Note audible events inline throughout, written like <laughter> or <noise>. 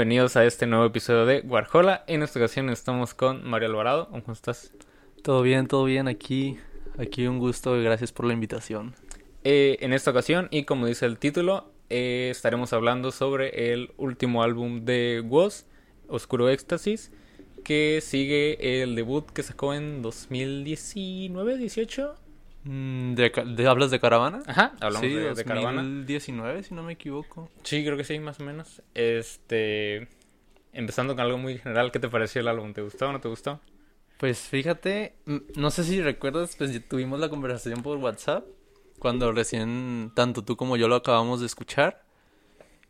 Bienvenidos a este nuevo episodio de Warhola. En esta ocasión estamos con Mario Alvarado. ¿Cómo estás? Todo bien, todo bien aquí. Aquí un gusto y gracias por la invitación. Eh, en esta ocasión, y como dice el título, eh, estaremos hablando sobre el último álbum de Woz, Oscuro Éxtasis, que sigue el debut que sacó en 2019-18. Mm, ¿De, ca- de- hablas de caravana? Ajá, hablamos sí, de, de Caravana. 2019, si no me equivoco. Sí, creo que sí, más o menos. Este. Empezando con algo muy general, ¿qué te pareció el álbum? ¿Te gustó o no te gustó? Pues fíjate, mm, no sé si recuerdas, pues ya tuvimos la conversación por WhatsApp cuando recién tanto tú como yo lo acabamos de escuchar.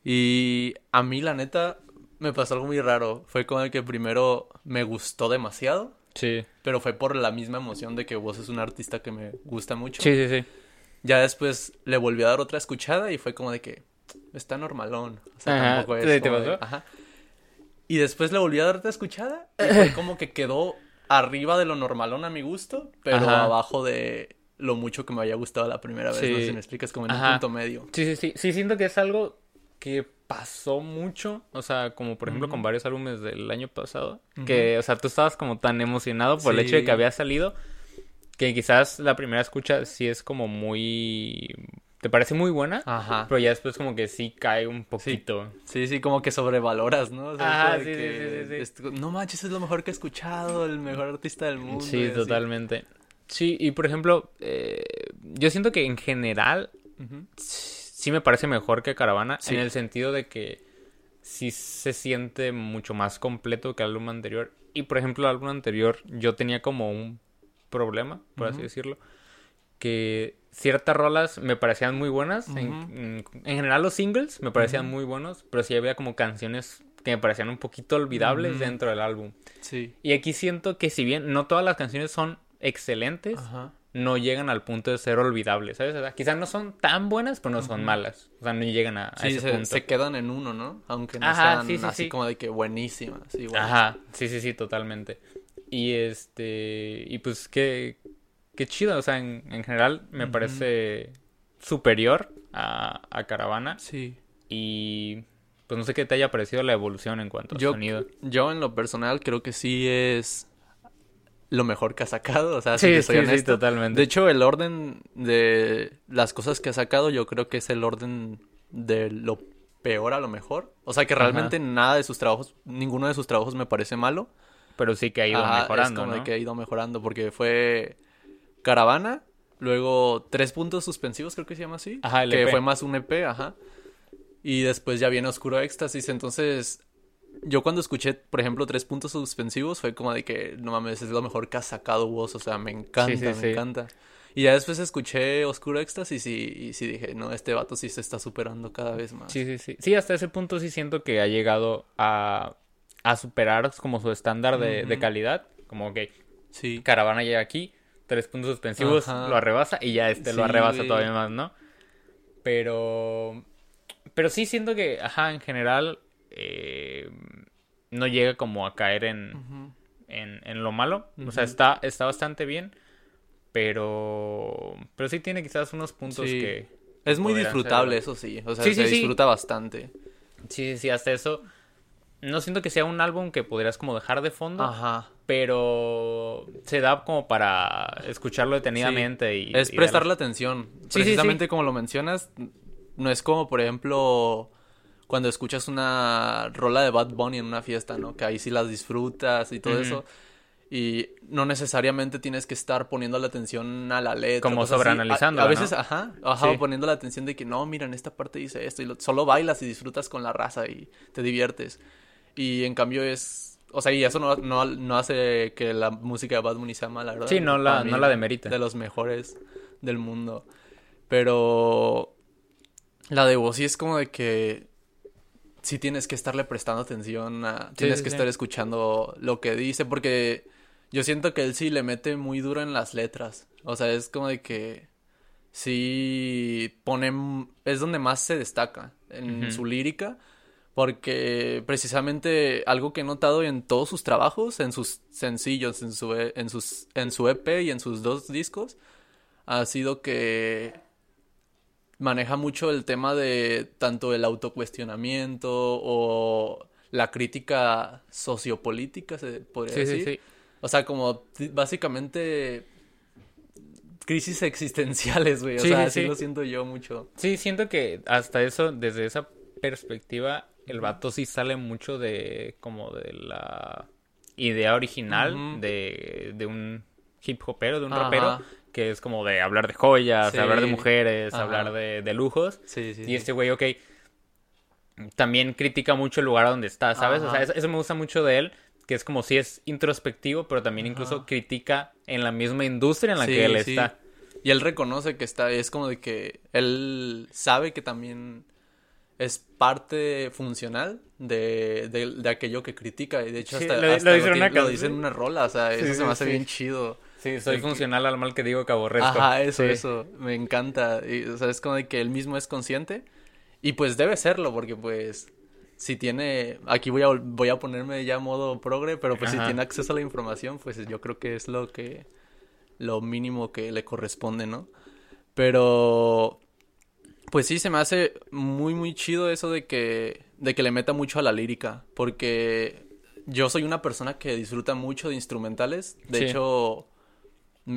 Y a mí la neta me pasó algo muy raro. Fue como el que primero me gustó demasiado, Sí. pero fue por la misma emoción de que vos es un artista que me gusta mucho. Sí, sí, sí. Ya después le volví a dar otra escuchada y fue como de que está normalón. O sea, Ajá, tampoco es. ¿te- te de- pasó? ajá. Y después le volví a dar otra escuchada y fue <laughs> como que quedó arriba de lo normalón a mi gusto, pero Ajá. abajo de lo mucho que me había gustado la primera vez. No sé si me explicas, como en un punto medio. Sí, sí, sí. Sí, siento que es algo que pasó mucho. O sea, como por ejemplo con Ujú. varios álbumes del año pasado. Que, o sea, tú estabas como tan emocionado por el hecho de que había salido. Que quizás la primera escucha sí es como muy. Te parece muy buena. Ajá. Pero ya después como que sí cae un poquito. Sí, sí, como que sobrevaloras, ¿no? O sea, de sí, sí, que sí, sí, No manches, es lo mejor que he escuchado, el mejor artista del mundo. Sí, totalmente. Sí, y por ejemplo, eh, yo siento que en general. Sí me parece mejor que Caravana Sí. en el sentido de que sí se siente mucho más completo que el álbum anterior. Y por ejemplo, el álbum anterior yo tenía como un problema, por así decirlo, que ciertas rolas me parecían muy buenas. En, en- en general los singles me parecían muy buenos, pero sí había como canciones que me parecían un poquito olvidables dentro del álbum. Sí. Y aquí siento que si bien no todas las canciones son excelentes, Ajá. No llegan al punto de ser olvidables, ¿sabes? O sea, quizás no son tan buenas, pero no son malas. O sea, no llegan a, ese se, punto. se quedan en uno, ¿no? Aunque no Ajá, sean sí, sí, así sí. como de que buenísimas. igual. Ajá, sí, sí, sí, totalmente. Y este, y pues qué, qué chido, o sea, en, en general me parece superior a, a Caravana. Sí. Y pues no sé qué te haya parecido la evolución en cuanto a Yo, sonido. yo en lo personal creo que sí es lo mejor que ha sacado, o sea, si Sí, te soy sí, sí, honesto. totalmente. De hecho, el orden de las cosas que ha sacado yo creo que es el orden de lo peor a lo mejor. O sea, que Ajá. realmente nada de sus trabajos, ninguno de sus trabajos me parece malo. Pero sí que ha ido Ajá, mejorando, es como ¿no? que ha ido mejorando porque fue Caravana, luego tres puntos suspensivos creo que se llama así, Ajá, el que EP. fue más un EP, ajá. Y después ya viene Oscuro Éxtasis, entonces yo cuando escuché, por ejemplo, tres puntos suspensivos fue como de que no mames, es lo mejor que ha sacado vos, o sea, me encanta, Sí, sí, me sí. encanta. Y ya después escuché Oscuro Éxtasis y, y sí dije, no, este vato sí se está superando cada vez más. Sí, sí, sí. Sí, hasta ese punto sí siento que ha llegado a, a superar como su estándar de, calidad. Como que Sí. Caravana llega aquí, tres puntos suspensivos, Ajá. lo arrebasa y ya este lo arrebasa todavía más, ¿no? Pero... Pero sí siento que, ajá, en general eh, no llega como a caer en, en, en lo malo. O sea, está, está bastante bien, pero... Pero sí tiene quizás unos puntos Sí. que... Es muy disfrutable, eso sí, o sea, Sí, se sí, disfruta bastante. Sí, sí, sí, hasta eso. No siento que sea un álbum que podrías como dejar de fondo, Ajá. pero se da como para escucharlo detenidamente y... Es y prestarle darle- atención. Precisamente como lo mencionas, no es como, por ejemplo, cuando escuchas una rola de Bad Bunny en una fiesta, ¿no? Que ahí sí las disfrutas y todo eso. Y no necesariamente tienes que estar poniendo la atención a la letra. Como sobreanalizándola, A, a veces, ¿no? ajá, ajá, Sí. poniendo la atención de que no, mira, en esta parte dice esto. Y lo- solo bailas y disfrutas con la raza y te diviertes. Y en cambio es. O sea, y eso no, no, no hace que la música de Bad Bunny sea mala, ¿verdad? Sí, no la- mí, no la demerita. De los mejores del mundo. Pero. La de vos sí es como de que. Sí tienes que estarle prestando atención, a, tienes sí, que sí. estar escuchando lo que dice, porque yo siento que él sí le mete muy duro en las letras. O sea, es como de que sí pone, es donde más se destaca en su lírica, porque precisamente algo que he notado en todos sus trabajos, en sus sencillos, en su, en sus, en su EP y en sus dos discos, ha sido que maneja mucho el tema de tanto el autocuestionamiento o la crítica sociopolítica, se podría Sí, sí, decir. sí. O sea, como básicamente crisis existenciales, güey. O Sí, sea, sí, así sí. lo siento yo mucho. Sí, siento que hasta eso, desde esa perspectiva, el vato sí sale mucho de como de la idea original de, de un hip hopero, de un Ajá. rapero, que es como de hablar de joyas, Sí. hablar de mujeres, Ajá. hablar de, de lujos. Sí, sí. Y sí. este güey, ok, también critica mucho el lugar donde está, ¿sabes? O sea, eso, eso me gusta mucho de él, que es como si es introspectivo, pero también incluso Ajá. critica en la misma industria en la Sí, que él sí. está. Y él reconoce que está, es como de que él sabe que también es parte funcional de, de, de aquello que critica. Y de hecho, Sí, hasta, lo- lo hasta en tiene- una lo dice en una rola. O sea, eso Sí, se me sí, hace sí. bien chido. Sí, soy El que- funcional al mal que digo que aborrezco. Ajá, eso, Sí. eso. Me encanta. Y, o sea, es como de que él mismo es consciente. Y pues debe serlo, porque pues si tiene, aquí voy a, voy a ponerme ya modo progre, pero pues si tiene acceso a la información, pues yo creo que es lo que, lo mínimo que le corresponde, ¿no? Pero, pues sí, se me hace muy, muy chido eso de que, de que le meta mucho a la lírica, porque yo soy una persona que disfruta mucho de instrumentales, de Sí. hecho,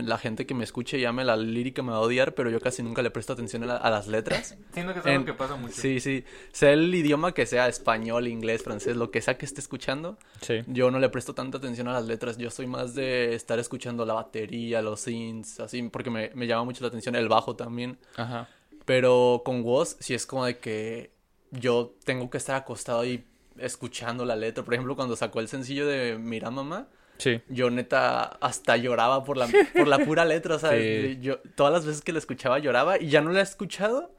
la gente que me escuche llame la lírica me va a odiar, pero yo casi nunca le presto atención a, la- a las letras. <laughs> Siento que es En- algo que pasa mucho. Sí, sí. Sea el idioma que sea, español, inglés, francés, lo que sea que esté escuchando, Sí. yo no le presto tanta atención a las letras. Yo soy más de estar escuchando la batería, los synths, así, porque me, me llama mucho la atención el bajo también. Ajá. Pero con Woz sí es como de que yo tengo que estar acostado ahí escuchando la letra. Por ejemplo, cuando sacó el sencillo de Mira Mamá, Sí. yo neta hasta lloraba por la, por la pura letra, o sea, <laughs> Sí. yo todas las veces que la escuchaba lloraba y ya no la he escuchado,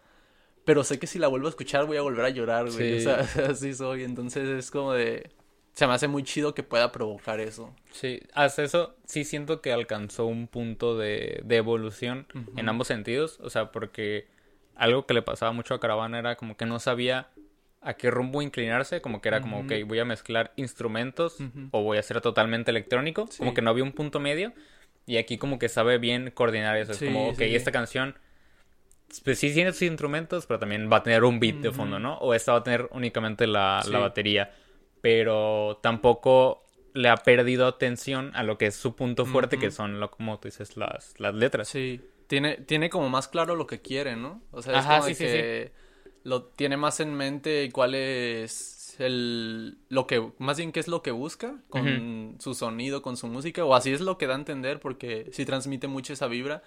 pero sé que si la vuelvo a escuchar voy a volver a llorar, güey, Sí. o sea, <laughs> así soy, entonces es como de, se me hace muy chido que pueda provocar eso. Sí, hasta eso sí siento que alcanzó un punto de, de evolución en ambos sentidos. O sea, porque algo que le pasaba mucho a Caravana era como que no sabía a qué rumbo inclinarse. Como que era como, ok, voy a mezclar instrumentos o voy a hacer totalmente electrónico. Sí. Como que no había un punto medio. Y aquí como que sabe bien coordinar eso. Sí, es como, ok, sí, esta canción... Pues sí tiene sus instrumentos, pero también va a tener un beat de fondo, ¿no? O esta va a tener únicamente la, la batería. Pero tampoco le ha perdido atención a lo que es su punto fuerte, que son, lo, como tú dices, las, las letras. Sí, tiene, tiene como más claro lo que quiere, ¿no? O sea, es Ajá, como de sí, sí, que lo tiene más en mente cuál es el lo que más bien qué es lo que busca con su sonido, con su música, o así es lo que da a entender porque sí transmite mucho esa vibra.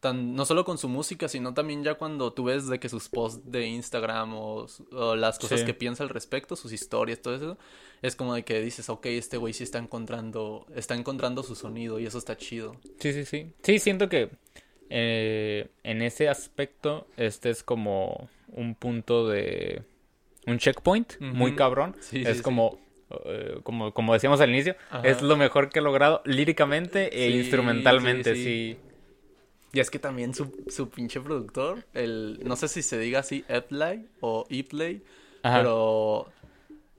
Tan, no solo con su música, sino también ya cuando tú ves de que sus posts de Instagram o, las cosas Sí. que piensa al respecto, sus historias, todo eso, es como de que dices, ok, este güey sí está encontrando, está encontrando su sonido y eso está chido. Sí, sí, sí. Sí, siento que eh, en ese aspecto este es como un punto de... un checkpoint muy cabrón. Sí, es sí, como... eh, como, como decíamos al inicio, Ajá. es lo mejor que he logrado líricamente e instrumentalmente, sí. Y es que también su, su pinche productor, el, no sé si se diga así, Eplay o Eplay, pero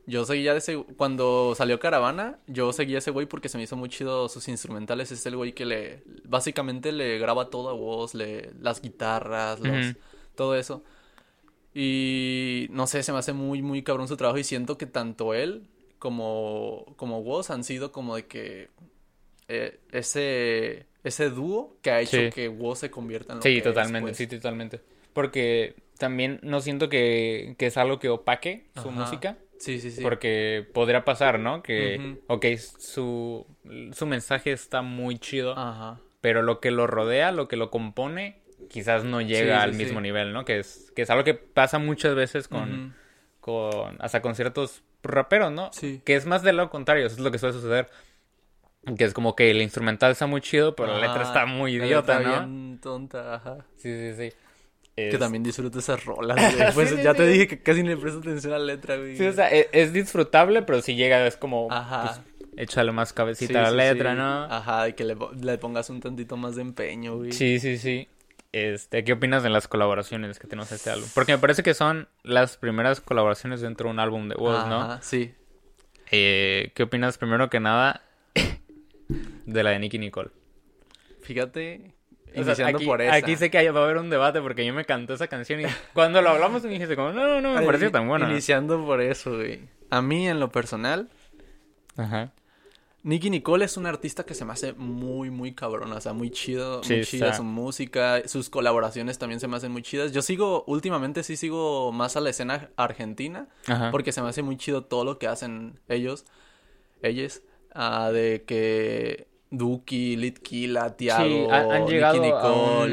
yo seguía de ese, cuando salió Caravana, yo seguía a ese güey porque se me hizo muy chido sus instrumentales, es el güey que le, básicamente le graba todo a voz, le, las guitarras, los, todo eso. Y no sé, se me hace muy, muy cabrón su trabajo y siento que tanto él como, como Woz han sido como de que eh, ese, ese dúo que ha hecho Sí. que Woz se convierta en lo Sí, que es, totalmente, pues. sí, totalmente. Porque también no siento que, que es algo que opaque su Ajá. música. Sí, sí, sí. Porque podría pasar, ¿no? Que, ok, su, su mensaje está muy chido, Ajá. pero lo que lo rodea, lo que lo compone, quizás no llega Sí, al sí, mismo sí. nivel, ¿no? Que es, que es algo que pasa muchas veces con, con hasta con ciertos raperos, ¿no? Sí. Que es más de lo contrario, eso es lo que suele suceder. Que es como que el instrumental está muy chido, pero la letra Ajá, está muy idiota, ¿no? bien tonta, ajá. Sí, sí, sí. Que también disfruto esas rolas, <laughs> güey. Pues Sí, sí, ya te sí. dije que casi no le presto atención a la letra, güey. Sí, o sea, e- es, disfrutable, pero si llega, es como, Ajá. pues, échale más cabecita a la letra. ¿no? Ajá, y que le, le pongas un tantito más de empeño, güey. Sí, sí, sí. Este, ¿qué opinas de las colaboraciones que tenemos en este álbum? Porque me parece que son las primeras colaboraciones dentro de un álbum de Woz, ¿no? Ajá, sí. Eh, ¿Qué opinas primero que nada <laughs> de la de Nicky Nicole? Fíjate, O sea, iniciando aquí, por esa. aquí sé que hay- va a haber un debate porque yo me cantó esa canción y cuando lo hablamos me dijiste como, no, no, no me Ay, pareció tan buena. Iniciando por eso, güey. A mí, en lo personal, Ajá. Nicky Nicole es un artista que se me hace muy, muy cabrón. O sea, muy chido, Sí, muy chida está. su música. Sus colaboraciones también se me hacen muy chidas. Yo sigo, últimamente sí sigo más a la escena argentina. Ajá. Porque se me hace muy chido todo lo que hacen ellos. Ellos. ah, de que Duki, Litkila, Tiago, han llegado Nicky un-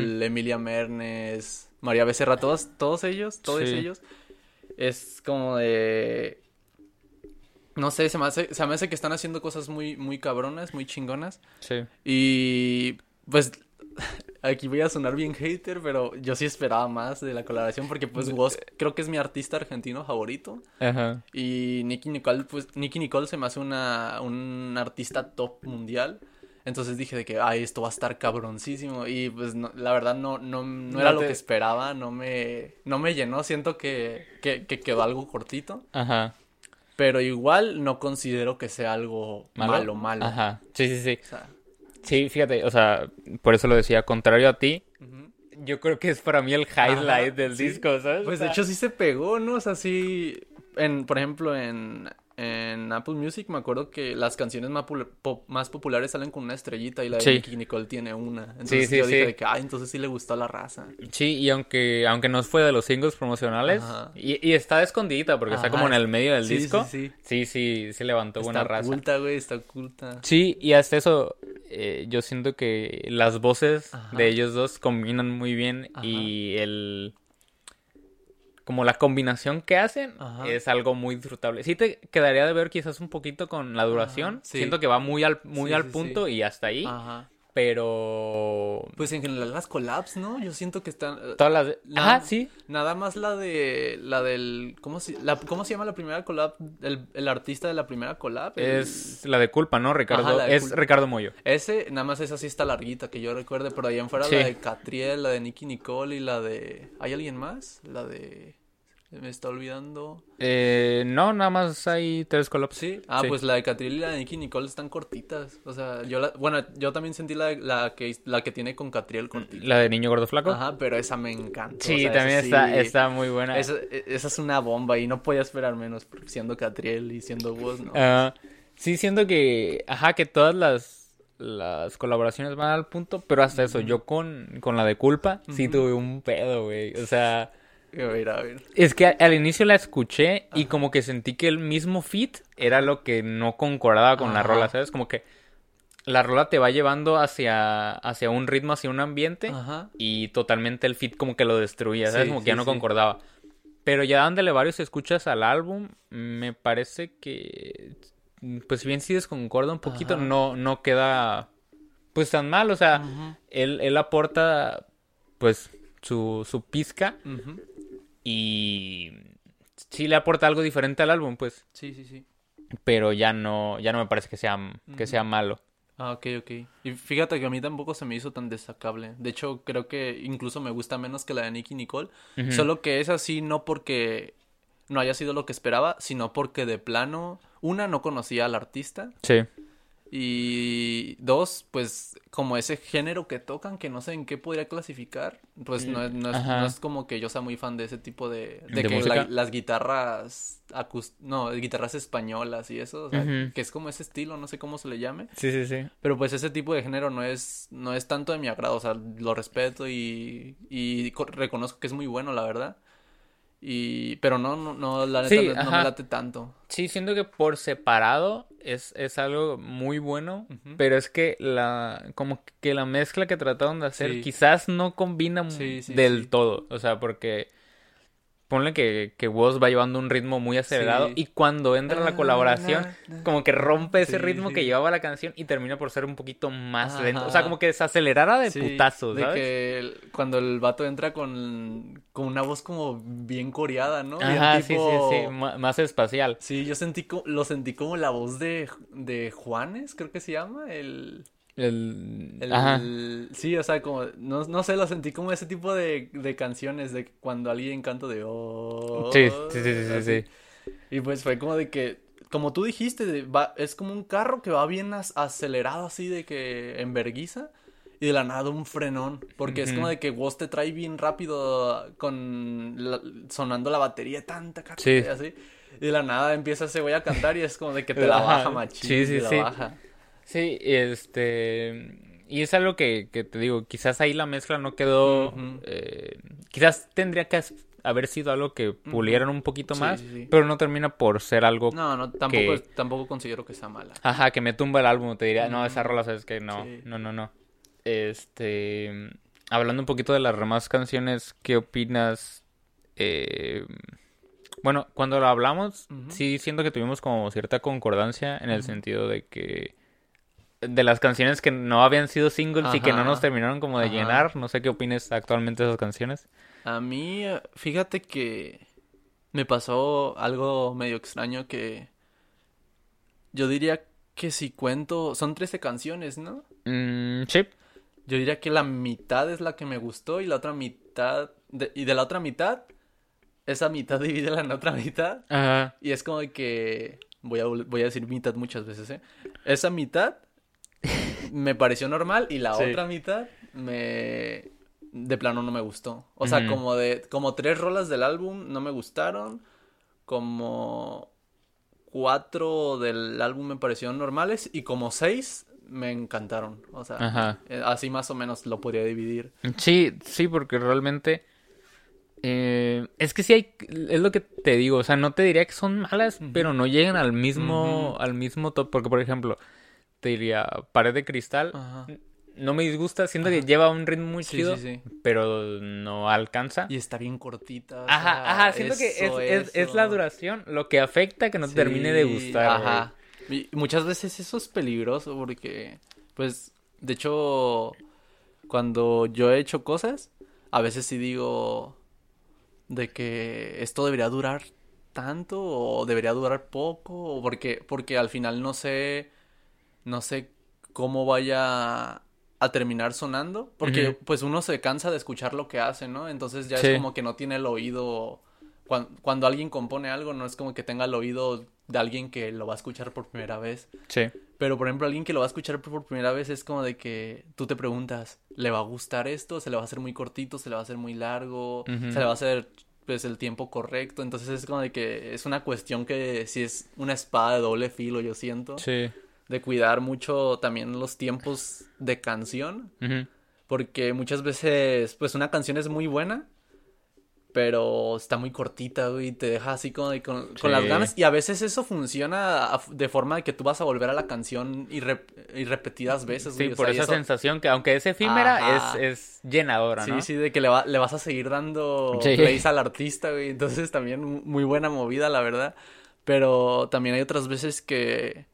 Nicole, Emilia Mernes, María Becerra, todos, todos ellos, todos Sí. ellos. Es como de. No sé, se me hace, se me hace que están haciendo cosas muy, muy cabronas, muy chingonas. Sí. Y pues <laughs> aquí voy a sonar bien hater, pero yo sí esperaba más de la colaboración porque pues Woz creo que es mi artista argentino favorito. Ajá. Y Nicky Nicole, pues Nicky Nicole se me hace una, un artista top mundial. Entonces dije de que, ay, esto va a estar cabroncísimo. Y pues no- la verdad no, no, no No era lo que esperaba, no me, no me llenó. Siento que, que, que quedó algo cortito. Ajá. Pero igual no considero que sea algo malo, malo. Ajá. Sí, sí, sí. O sea, Sí, fíjate, o sea, por eso lo decía, contrario a ti, yo creo que es para mí el highlight Ajá, del sí. disco, ¿sabes? Pues de hecho sí se pegó, ¿no? O sea, sí, en, por ejemplo, en, en Apple Music me acuerdo que las canciones más, pul- pop- más populares salen con una estrellita y la de Sí. Nicky Nicole tiene una. Entonces sí, yo dije de que, ay, entonces sí le gustó a la raza. Sí, y aunque, aunque no fue de los singles promocionales, y, y está escondidita porque está como en el medio del disco, sí, sí. sí, sí, sí levantó buena Está raza. oculta, güey, está oculta. Sí, y hasta eso, eh, yo siento que las voces Ajá. de ellos dos combinan muy bien Ajá. y el... Como la combinación que hacen Ajá. es algo muy disfrutable. Sí te quedaría de ver quizás un poquito con la duración. Sí. Siento que va muy al, muy Sí, al sí, punto y hasta ahí. Ajá. Pero... Pues en general las collabs, ¿no? Yo siento que están... eh, Todas las... La- Ajá, sí. Nada más la de... La del... ¿Cómo se, la, ¿cómo se llama la primera collab? El, el artista de la primera collab. el- Es la de culpa, ¿no? Ricardo. Ajá, de es Culpa. Ricardo Moyo. Ese, nada más esa sí está larguita, que yo recuerde, pero ahí en fuera Sí. la de Catriel, la de Nicky Nicole y la de... ¿Hay alguien más? La de... Me está olvidando. Eh, no, nada más hay tres collabs. Sí. Ah, Sí. pues la de Catriel y la de Nicky Nicole están cortitas. O sea, yo la... Bueno, yo también sentí la, la, que, la que tiene con Catriel cortita. La de Niño Gordo Flaco. Ajá, pero esa me encanta. Sí, o sea, también está, sí- está muy buena. Esa, esa es una bomba y no podía esperar menos siendo Catriel y siendo vos, ¿no? Ah, sí, siento que, ajá, que todas las, las colaboraciones van al punto, pero hasta eso, yo con, con la de culpa, sí tuve un pedo, güey. O sea, A ver, a ver. es que al inicio la escuché y como que sentí que el mismo fit era lo que no concordaba con la rola, ¿sabes? Como que la rola te va llevando hacia, hacia un ritmo, hacia un ambiente. Ajá. y totalmente el fit como que lo destruía, ¿sabes? Sí, como que sí, ya no sí. concordaba. Pero ya dándole varios escuchas al álbum, me parece que, pues si bien sí desconcorda un poquito, no, no queda pues tan mal, o sea, él, él aporta pues su, su pizca Ujú. Y sí le aporta algo diferente al álbum, pues, Sí, sí, sí. pero ya no, ya no me parece que sea, que sea malo. Ah, ok, ok. Y fíjate que a mí tampoco se me hizo tan destacable. De hecho, creo que incluso me gusta menos que la de Nicky Nicole. Solo que es así no porque no haya sido lo que esperaba, sino porque de plano, una, no conocía al artista. Sí, Y dos, pues como ese género que tocan, que no sé en qué podría clasificar, pues no es, no es, no es como que yo sea muy fan de ese tipo de... ¿De De, que la- las guitarras... acus- no, guitarras españolas y eso, o sea, que es como ese estilo, no sé cómo se le llame. sí, sí, sí. Pero pues ese tipo de género no es, no es tanto de mi agrado, o sea, lo respeto y, y co- reconozco que es muy bueno, la verdad. Y, pero no, no, no, la neta Sí, no, me late tanto. Sí, siento que por separado es, es algo muy bueno, pero es que la como que la mezcla que trataron de hacer Sí. quizás no combina Sí, del todo, o sea, porque ponle que, que Woz va llevando un ritmo muy acelerado Sí. y cuando entra la Ah, colaboración, como que rompe ese Sí, ritmo sí. que llevaba la canción y termina por ser un poquito más Ajá. lento. O sea, como que se acelerara de Sí, putazo, de ¿sabes? que el- cuando el vato entra con, con una voz como bien coreada, ¿no? Ajá, sí, tipo- sí, sí, más espacial. Sí, yo sentí lo sentí como la voz de, de Juanes, creo que se llama, el... El... el- Ajá. Sí, o sea, como, no, no sé, lo sentí como ese tipo de, de canciones de cuando alguien canta de... Oh, Sí, sí, sí, sí, sí. Y pues fue como de que, como tú dijiste, de- va, es como un carro que va bien as- acelerado así de que en verguiza y de la nada un frenón, porque es como de que Woz te trae bien rápido con la- sonando la batería tanta Sí. así. Y de la nada empieza ese güey a cantar y es como de que <laughs> te la baja machín, sí, sí, te la baja. Sí, este... Y es algo que, que te digo, quizás ahí la mezcla no quedó... Eh, quizás tendría que haber sido algo que pulieran un poquito Sí, más, sí, sí. pero no termina por ser algo... No, no, tampoco, que- es- tampoco considero que sea mala. Ajá, que me tumba el álbum, te diría, no, esa rola sabes que no, no, no, no. Este... Hablando un poquito de las demás canciones, ¿qué opinas? Eh, bueno, cuando lo hablamos, sí siento que tuvimos como cierta concordancia en el sentido de que de las canciones que no habían sido singles y que no nos terminaron como de Ajá. llenar, no sé qué opines actualmente de esas canciones. A mí, eh, fíjate que me pasó algo medio extraño que yo diría que si cuento, son 13 canciones, ¿no? Mm, sí. Yo diría que la mitad es la que me gustó y la otra mitad, de- y de la otra mitad, esa mitad <laughs> divídela en otra mitad Ajá. y es como de que, voy a, voy a decir mitad muchas veces, ¿eh? Esa mitad me pareció normal y la Sí. otra mitad me de plano no me gustó. O sea, como de como tres rolas del álbum no me gustaron, como cuatro del álbum me parecieron normales y como seis me encantaron. O sea, Ajá. eh, así más o menos lo podría dividir. Sí, sí, porque realmente eh, es que sí hay, es lo que te digo, o sea, no te diría que son malas, pero no llegan al mismo, Ujú. al mismo top, porque por ejemplo, te diría Pared de Cristal, Ajá. no me disgusta, siento que lleva un ritmo muy Sí, chido, sí, sí. pero no alcanza. Y está bien cortita. Ajá, sea, ajá, siento que es, es, es la duración lo que afecta que no te termine de gustar. Ajá. Y muchas veces eso es peligroso porque, pues, de hecho, cuando yo he hecho cosas, a veces sí digo de que esto debería durar tanto o debería durar poco o porque porque al final no sé no sé cómo vaya a terminar sonando porque pues uno se cansa de escuchar lo que hace, ¿no? Entonces ya Sí. es como que no tiene el oído cuan- cuando, alguien compone algo no es como que tenga el oído de alguien que lo va a escuchar por primera vez. Sí. Pero por ejemplo, alguien que lo va a escuchar por primera vez es como de que tú te preguntas, ¿le va a gustar esto? ¿Se le va a hacer muy cortito? ¿Se le va a hacer muy largo? ¿Se le va a hacer pues el tiempo correcto? Entonces es como de que es una cuestión que si es una espada de doble filo, yo siento, Sí. De cuidar mucho también los tiempos de canción, porque muchas veces pues una canción es muy buena, pero está muy cortita, güey, y te deja así de con, con las Sí. ganas. Y a veces eso funciona de forma de que tú vas a volver a la canción y, y repetidas veces, Sí, o por sea, esa eso- sensación que aunque es efímera, es, es llenadora, Sí, ¿no? sí, de que le, va- le vas a seguir dando Sí. plays al artista, güey. Entonces también mu- muy buena movida, la verdad. Pero también hay otras veces que,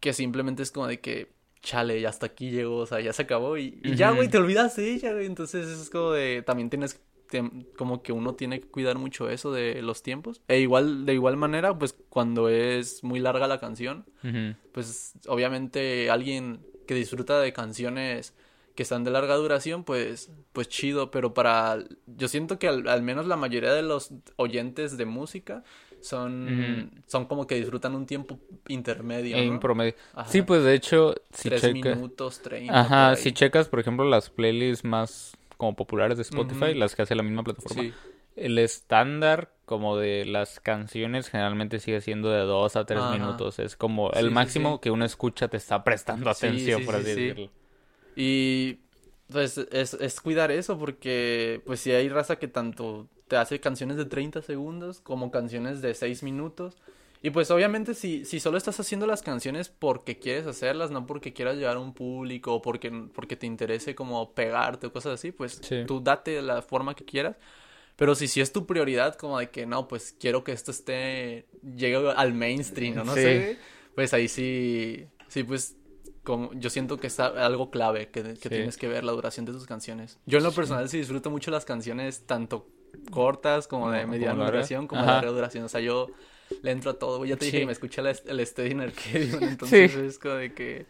que simplemente es como de que, chale, ya hasta aquí llegó, o sea, ya se acabó y, y ya, güey, te olvidas de ella, güey. Entonces es como de, también tienes, tem- como que uno tiene que cuidar mucho eso de los tiempos. E igual, de igual manera, pues cuando es muy larga la canción, pues obviamente alguien que disfruta de canciones que están de larga duración, pues, pues chido, pero para, yo siento que al, al menos la mayoría de los oyentes de música son, son como que disfrutan un tiempo intermedio, En ¿no? promedio. Ajá. Sí, pues de hecho, si Tres checa... minutos, treinta, Ajá, por si checas, por ejemplo, las playlists más como populares de Spotify, las que hace la misma plataforma, Sí. el estándar como de las canciones generalmente sigue siendo de dos a tres Ajá. minutos. Es como el sí, máximo sí. que uno escucha te está prestando atención, por sí, así sí. decirlo. Y pues es, es cuidar eso porque pues si hay raza que tanto te hace canciones de 30 segundos como canciones de 6 minutos. Y pues obviamente si, si solo estás haciendo las canciones porque quieres hacerlas, no porque quieras llevar a un público o porque, porque te interese como pegarte o cosas así, pues Sí. tú date la forma que quieras. Pero si sí es tu prioridad, como de que no, pues quiero que esto esté, llegue al mainstream, ¿no? no Sí. sé, pues ahí sí, sí, pues como, yo siento que es algo clave, que, que Sí. tienes que ver la duración de tus canciones. Yo en lo personal sí disfruto mucho las canciones, tanto cortas como de mediana duración, como de larga duración. O sea, yo le entro a todo, güey. Ya te dije que me escuché el, el Steady en Arcadium, entonces Sí. es como de que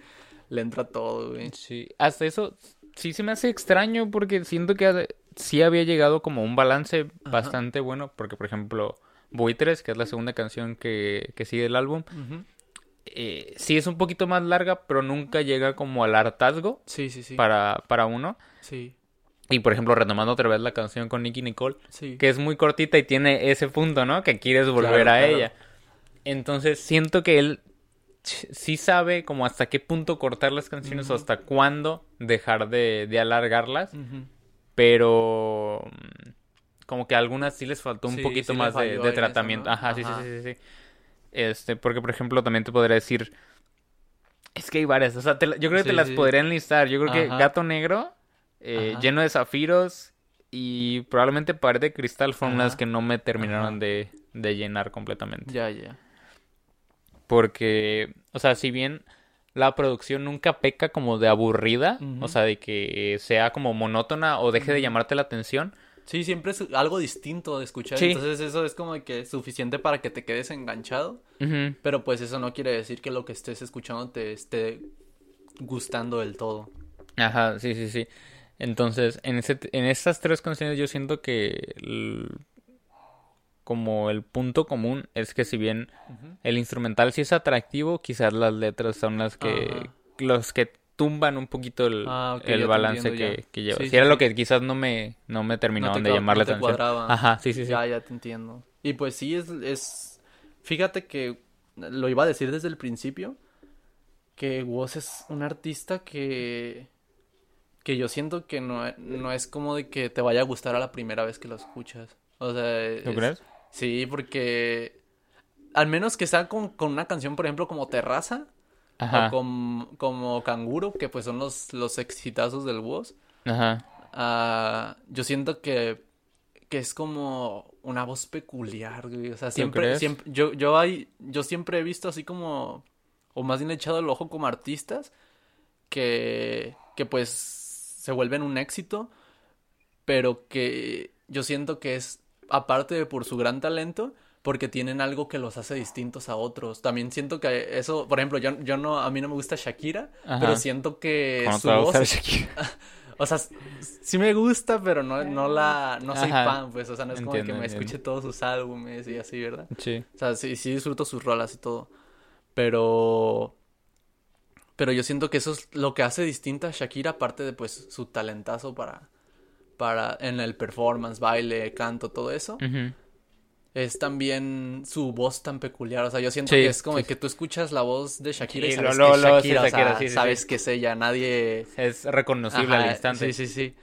le entra a todo, güey. Sí, hasta eso sí se me hace extraño porque siento que sí había llegado como un balance bastante bueno, porque por ejemplo, Buitres, que es la segunda canción que, que sigue el álbum, eh, sí es un poquito más larga, pero nunca llega como al hartazgo Sí, sí, sí. para, para uno. Sí, Y por ejemplo, retomando otra vez la canción con Nicky Nicole, sí. que es muy cortita y tiene ese punto, ¿no? Que quieres volver Claro, a claro. ella. Entonces siento que él sí sabe como hasta qué punto cortar las canciones o hasta cuándo dejar de, de alargarlas, pero mm, como que a algunas sí les faltó un Sí, poquito sí más de, eso, tratamiento. ¿no? Ajá, sí, sí, sí, sí, sí. Este, porque por ejemplo también te podría decir, es que hay varias, o sea, te yo creo que te las podría enlistar. Yo creo que. Gato Negro, eh, lleno de zafiros y probablemente Pared de Cristal fueron las Ajá. que no me terminaron de, de llenar completamente. Ya, ya. Porque, o sea, si bien la producción nunca peca como de aburrida, o sea, de que sea como monótona o deje de llamarte la atención, Sí, siempre es algo distinto de escuchar. Sí. Entonces eso es como que suficiente para que te quedes enganchado. Pero pues eso no quiere decir que lo que estés escuchando te esté gustando del todo. Ajá, sí, sí, sí. Entonces, en ese, en estas tres canciones yo siento que el- como el punto común es que si bien el instrumental sí es atractivo, quizás las letras son las que los que tumban un poquito el, Ah, el balance que, que lleva. Si sí, era sí. lo que quizás no me no me terminaban te de llamar no la te atención. cuadraba. Ajá, sí, sí, sí. Ya, ya te entiendo. Y pues sí, es, es... Fíjate que lo iba a decir desde el principio, que Woz es un artista que... Que yo siento que no, no es como de que te vaya a gustar a la primera vez que lo escuchas. O sea, ¿Tú es- crees? Sí, porque... Al menos que sea con, con una canción, por ejemplo, como Terraza, Ajá. o com- como Canguro, que pues son los, los exitazos del Woz. Ajá. Ah, yo siento que, que es como una voz peculiar, güey. O sea, siempre, crees? siempre, yo, yo hay, yo siempre he visto así como, o más bien he echado el ojo como artistas que, que pues se vuelven un éxito, pero que yo siento que es, aparte de por su gran talento, porque tienen algo que los hace distintos a otros. También siento que eso, por ejemplo, yo, yo no, a mí no me gusta Shakira, Ajá. pero siento que ¿Cómo su te va a voz gustar es- Shakira? <laughs> o sea, sí me gusta, pero no, no la, no soy Ajá. fan, pues, o sea, no es como que me entiendo. escuche todos sus álbumes y así, ¿verdad? Sí. O sea, sí, sí disfruto sus rolas y todo, pero, pero yo siento que eso es lo que hace distinta a Shakira, aparte de, pues, su talentazo para, para, en el performance, baile, canto, todo eso, es también su voz tan peculiar, o sea, yo siento Sí, que es como sí, que tú escuchas la voz de Shakira y sabes lo- que es lo- Shakira, o sea, Shakira, sí, sí, sabes que es ella, nadie... Es reconocible Ajá, al instante. Sí, sí, sí.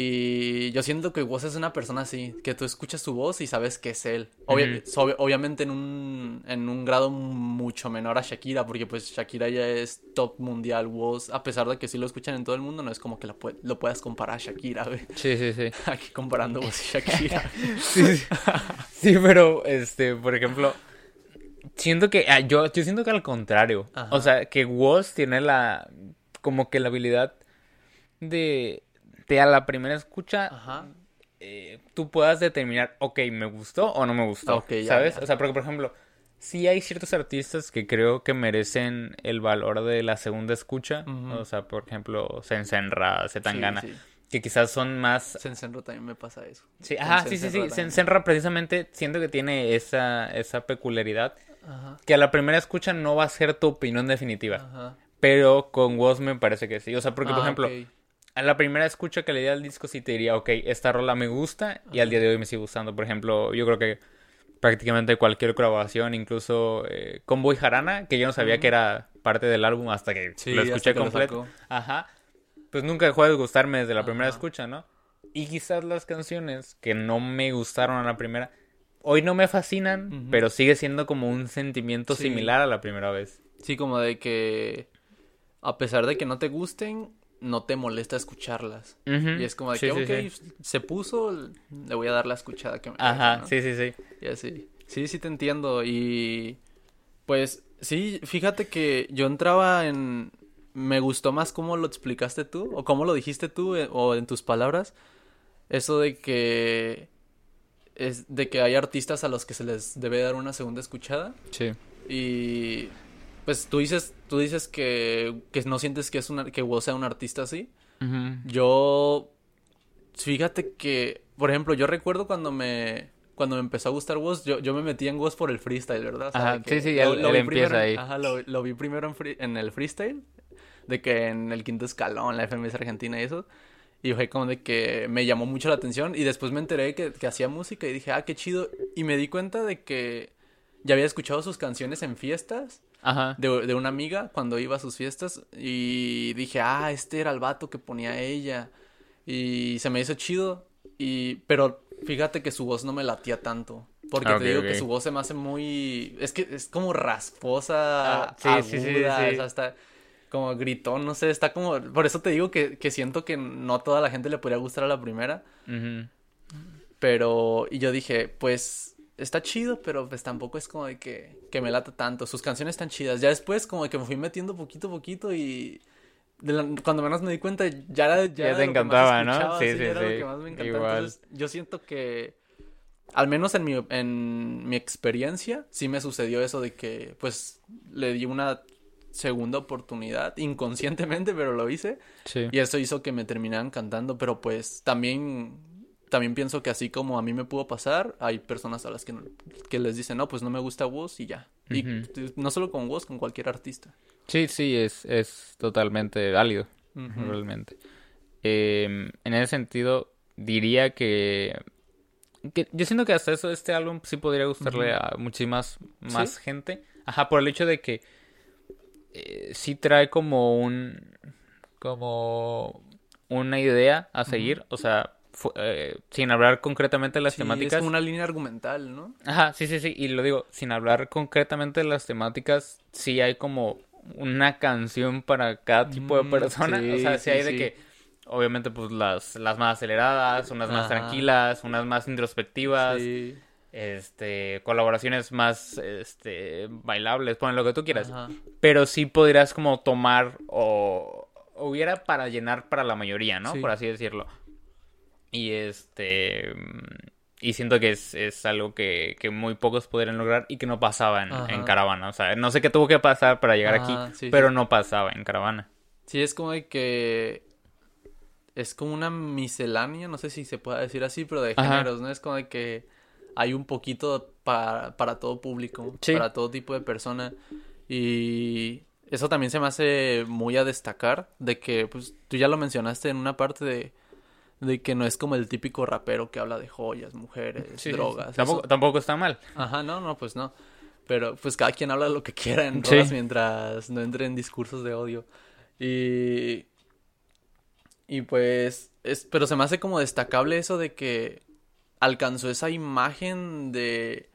Y yo siento que Woz es una persona así, que tú escuchas su voz y sabes que es él. Obvia- Ujú. so- obviamente en un, en un grado mucho menor a Shakira, porque pues Shakira ya es top mundial. Woz, a pesar de que sí lo escuchan en todo el mundo, no es como que lo, pue- lo puedas comparar a Shakira, güey. Sí, sí, sí. <laughs> Aquí comparando Woz y Shakira. <laughs> Sí, sí. Sí, pero, este, por ejemplo, siento que, ah, yo, yo siento que al contrario, Ajá. o sea, que Woz tiene la, como que la habilidad de, de a la primera escucha, Ajá. eh, tú puedas determinar, ok, me gustó o no me gustó, ya, ¿sabes? ya. O sea, porque, por ejemplo, sí hay ciertos artistas que creo que merecen el valor de la segunda escucha, o sea, por ejemplo, Sensenra, Zetangana, Sí, sí. que quizás son más Sensenro también me pasa eso. Sí, ajá, sí, sí, Sensenra sí. Sensenra precisamente siento que tiene esa, esa peculiaridad. Ajá. Que a la primera escucha no va a ser tu opinión definitiva. Ajá. Pero con Woz me parece que sí. O sea, porque, por Ah, ejemplo. A la primera escucha que le di al disco sí te diría, ok, esta rola me gusta y al día de hoy me sigue gustando. Por ejemplo, yo creo que prácticamente cualquier grabación, incluso eh, Convoy Jarana, que yo no sabía que era parte del álbum hasta que Sí, lo escuché lo completo. Ajá. Pues nunca dejó de gustarme desde la primera escucha, ¿no? Y quizás las canciones que no me gustaron a la primera, hoy no me fascinan, pero sigue siendo como un sentimiento Sí. similar a la primera vez. Sí, como de que a pesar de que no te gusten, no te molesta escucharlas. Y es como de Sí, que, sí, ok, se puso, le voy a dar la escuchada que me Ajá, sí, sí, sí. Y así. Sí, sí te entiendo. Y pues sí, fíjate que yo entraba en... Me gustó más cómo lo explicaste tú, o cómo lo dijiste tú, eh, o en tus palabras. Eso de que... Es de que hay artistas a los que se les debe dar una segunda escuchada. Sí. Y pues tú dices, tú dices que, que no sientes que es una, que sea un artista así. Yo, fíjate que, por ejemplo, yo recuerdo cuando me, cuando me empezó a gustar Woz, yo, yo me metí en Woz por el freestyle, ¿verdad? O sea, Ajá, de que sí, sí, lo- él- lo él empieza primero ahí. Ajá, lo, lo vi primero en, free- en el freestyle, de que en el quinto escalón, la FMS Argentina y eso. Y fue como de que me llamó mucho la atención y después me enteré que, que hacía música y dije, ah, qué chido. Y me di cuenta de que ya había escuchado sus canciones en fiestas Ajá. de, de una amiga cuando iba a sus fiestas y dije, ah, este era el vato que ponía ella y se me hizo chido y pero fíjate que su voz no me latía tanto porque Ah, ok, te digo que su voz se me hace muy es que es como rasposa Ah, sí, aguda, sí, sí, o sea, está como gritón, no sé, está como por eso te digo que, que siento que no toda la gente le podría gustar a la primera, Ujú. pero, y yo dije, pues, está chido, pero pues tampoco es como de que, que me lata tanto. Sus canciones están chidas. Ya después como de que me fui metiendo poquito a poquito y de la- cuando menos me di cuenta ya era, ya Ya era te lo que más encantaba, ¿no? Sí, sí, sí, era lo que más me encantaba. Igual. Entonces, yo siento que, al menos en mi, en mi experiencia, sí me sucedió eso de que, pues, le di una segunda oportunidad, inconscientemente, pero lo hice. Sí. Y eso hizo que me terminaran cantando, pero pues también, también pienso que así como a mí me pudo pasar, hay personas a las que, no- que les dicen, no, pues no me gusta Woz y ya. Y no solo con Woz, con cualquier artista. Sí, sí, es, es totalmente válido, realmente. Eh, en ese sentido, diría que, que yo siento que hasta eso este álbum sí podría gustarle a muchísimas más ¿Sí? gente. Ajá, por el hecho de que eh, sí trae como un, como una idea a seguir, o sea, eh, sin hablar concretamente de las Sí, temáticas. es como una línea argumental, ¿no? Ajá, sí, sí, sí, y lo digo, sin hablar concretamente de las temáticas, sí hay como una canción para cada tipo de Mm, persona, sí, o sea, sí, sí, hay de que, obviamente, pues las, las más aceleradas, unas más Ajá. tranquilas, unas más introspectivas, este, colaboraciones más, este, bailables, ponen lo que tú quieras, Ajá. pero sí podrías como tomar o hubiera para llenar para la mayoría, ¿no? Por así decirlo. Y este mm, y siento que es, es algo que, que muy pocos podrían lograr y que no pasaba en, en Caravana. O sea, no sé qué tuvo que pasar para llegar Ajá, aquí, sí, pero sí. no pasaba en Caravana. Sí, es como de que es como una miscelánea, no sé si se puede decir así, pero de Ajá. géneros, ¿no? Es como de que hay un poquito para, para todo público, Sí. para todo tipo de persona. Y eso también se me hace muy a destacar, de que, pues, tú ya lo mencionaste en una parte de, de que no es como el típico rapero que habla de joyas, mujeres, Sí, drogas. Tampoco, eso- tampoco está mal. Ajá, no, no, pues no. Pero pues cada quien habla lo que quiera en Sí. rolas mientras no entre en discursos de odio. Y. Y pues. Es, pero se me hace como destacable eso de que alcanzó esa imagen de.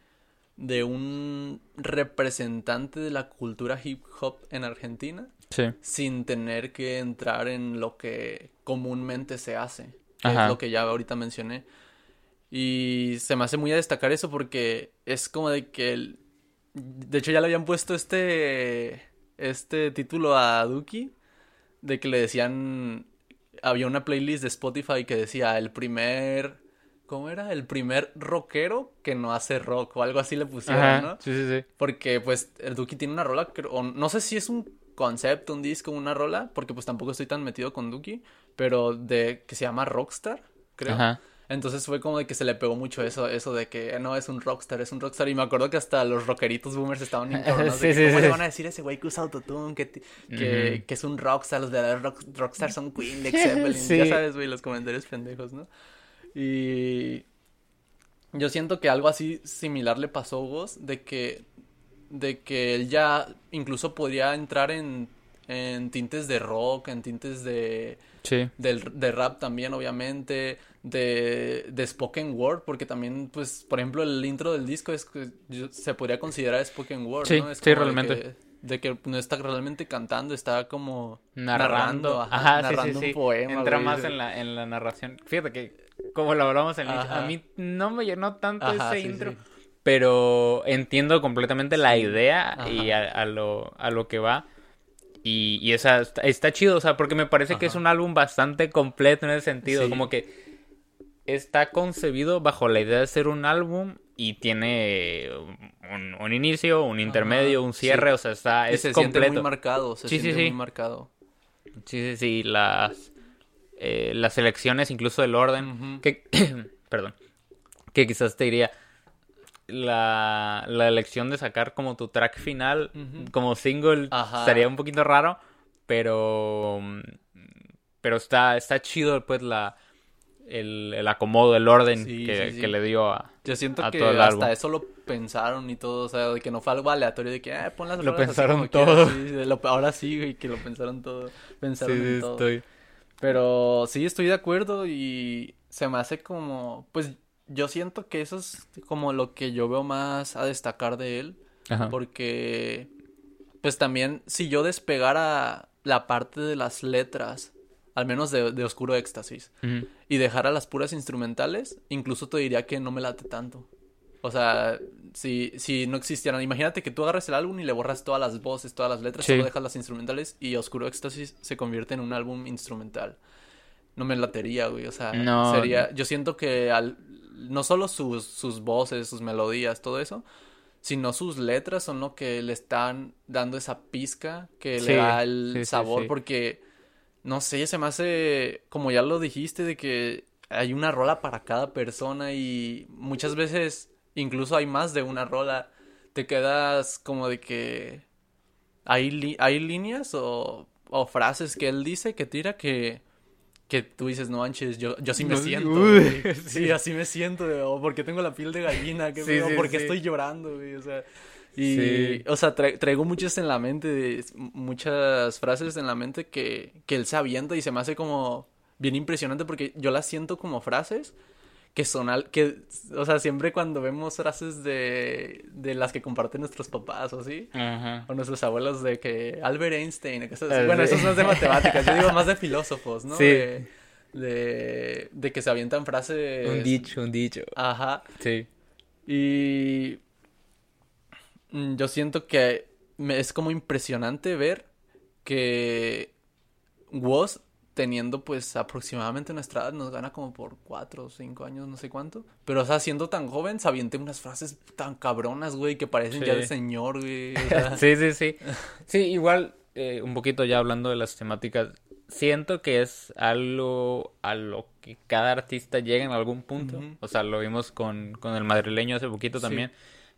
de un representante de la cultura hip hop en Argentina Sí. sin tener que entrar en lo que comúnmente se hace, que Ajá. es lo que ya ahorita mencioné. Y se me hace muy a destacar eso porque es como de que el... De hecho ya le habían puesto este este título a Duki de que le decían había una playlist de Spotify que decía el primer ¿cómo era? El primer rockero que no hace rock o algo así le pusieron, Ajá. ¿no? Sí, sí, sí. Porque pues el Duki tiene una rola, o no sé si es un concepto, un disco, una rola, porque pues tampoco estoy tan metido con Duki, pero de que se llama Rockstar, creo. Ajá. Entonces fue como de que se le pegó mucho eso, eso de que no es un rockstar, es un rockstar. Y me acuerdo que hasta los rockeritos boomers estaban <laughs> de Sí, que, sí, ¿Cómo sí. le van a decir a ese güey que usa autotune? Que, que, es un rockstar, los de rock, rockstar son Queen, Led <laughs> Zeppelin, Sí. ya sabes, güey, los comentarios pendejos, ¿no? Y yo siento que algo así similar le pasó a Woz, de que, de que él ya incluso podría entrar en, en tintes de rock, en tintes de, Sí. del, de rap también, obviamente, de, de spoken word, porque también, pues, por ejemplo, el intro del disco es se podría considerar spoken word, Sí, ¿no? Es sí, de realmente. que de que no está realmente cantando, está como narrando, ajá, ajá, sí, narrando sí, un poema. Entra güey. más en la, en la narración. Fíjate que, como lo hablamos inicio, Ajá. a mí no me llenó tanto ese intro, pero entiendo completamente la idea y a lo, a lo que va. Y, y esa está, está chido, o sea, porque me parece que es un álbum bastante completo en ese sentido, Sí. como que está concebido bajo la idea de ser un álbum y tiene un, un inicio, un intermedio, un sí. cierre, o sea, está, Y es se siente muy completo. marcado, se Sí, sí, siente sí. muy marcado. Sí, sí, sí, las, eh, las elecciones, incluso del orden, que, <coughs> perdón, que quizás te diría, la, la elección de sacar como tu track final, Ujú. como single, Ajá. estaría un poquito raro, pero, pero está, está chido, pues, la, el, el acomodo, el orden Sí, que, sí, sí. que le dio a... Yo siento a que todo el hasta álbum. eso lo pensaron y todo, o sea, de que no fue algo aleatorio de que, ah, pon las Lo pensaron como quieras". todo. Lo- ahora sí, güey, que lo pensaron todo, pensaron en todo. estoy... Pero sí, estoy de acuerdo y se me hace como, pues yo siento que eso es como lo que yo veo más a destacar de él, Ajá. porque pues también si yo despegara la parte de las letras, al menos de, de Oscuro Éxtasis, y dejara las puras instrumentales, incluso te diría que no me late tanto. O sea, si, si no existieran, imagínate que tú agarras el álbum y le borras todas las voces, todas las letras, Sí. solo dejas las instrumentales y Oscuro Éxtasis se convierte en un álbum instrumental. No me latería, güey, o sea, No. sería, yo siento que al, no solo sus, sus voces, sus melodías, todo eso, sino sus letras son lo que le están dando esa pizca que Sí, le da el sí, sabor, sí. porque, no sé, se me hace, como ya lo dijiste, de que hay una rola para cada persona y muchas veces incluso hay más de una rola. Te quedas como de que hay, hay líneas o, o frases que él dice que tira que, que tú dices, no manches, yo, yo sí me siento. uy, <laughs> sí. Sí, así me siento, o porque tengo la piel de gallina, que Sí, sí, porque estoy llorando, güey, o sea. Y, Sí. o sea, tra- traigo muchas en la mente, de- muchas frases en la mente que, que él se avienta y se me hace como bien impresionante porque yo las siento como frases que son al, que, o sea, siempre cuando vemos frases de, de las que comparten nuestros papás o así, Ajá. o nuestros abuelos de que Albert Einstein. Ah, bueno, eso no es de matemáticas, yo digo más de filósofos, ¿no? Sí. De, de, de que se avientan frases. Un dicho, un dicho. Ajá. Sí. Y mm, yo siento que es como impresionante ver que Woz, teniendo pues aproximadamente nuestra edad, nos gana como por cuatro o cinco años, no sé cuánto. Pero, o sea, siendo tan joven, se avienta unas frases tan cabronas, güey, que parecen ya de señor, güey. <laughs> o sea, Sí, sí, sí. Sí, igual, eh, un poquito ya hablando de las temáticas, siento que es algo a lo que cada artista llega en algún punto. O sea, lo vimos con, con el madrileño hace poquito Sí.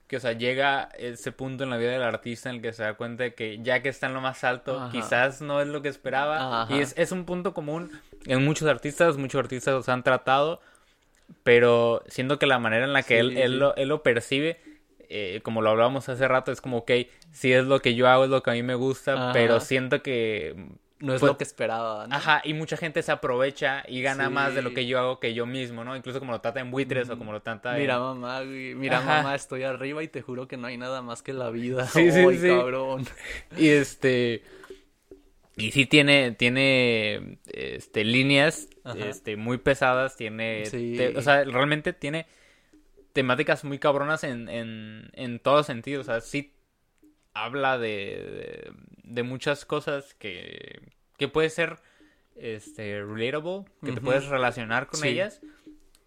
Que, o sea, llega ese punto en la vida del artista en el que se da cuenta de que ya que está en lo más alto, Ajá. quizás no es lo que esperaba. Ajá. Y es, es un punto común en muchos artistas, muchos artistas los han tratado, pero siento que la manera en la que Sí, él, él, lo, él lo percibe, eh, como lo hablábamos hace rato, es como, ok, si es lo que yo hago, es lo que a mí me gusta, Ajá. pero siento que... no es pues, lo que esperaba, ¿no? Ajá, y mucha gente se aprovecha y gana Sí. más de lo que yo hago que yo mismo, ¿no? Incluso como lo trata en buitres o como lo trata en... Mira, mamá, güey, mira, Ajá. mamá, estoy arriba y te juro que no hay nada más que la vida. Sí, sí, sí. cabrón. <laughs> Y este. Y sí tiene, tiene este, líneas Ajá. este, muy pesadas, tiene, Sí. te- o sea, realmente tiene temáticas muy cabronas en, en, en todos sentidos, o sea, sí habla de, de, de muchas cosas que, que puede ser, este, relatable, que te puedes relacionar con Sí. ellas,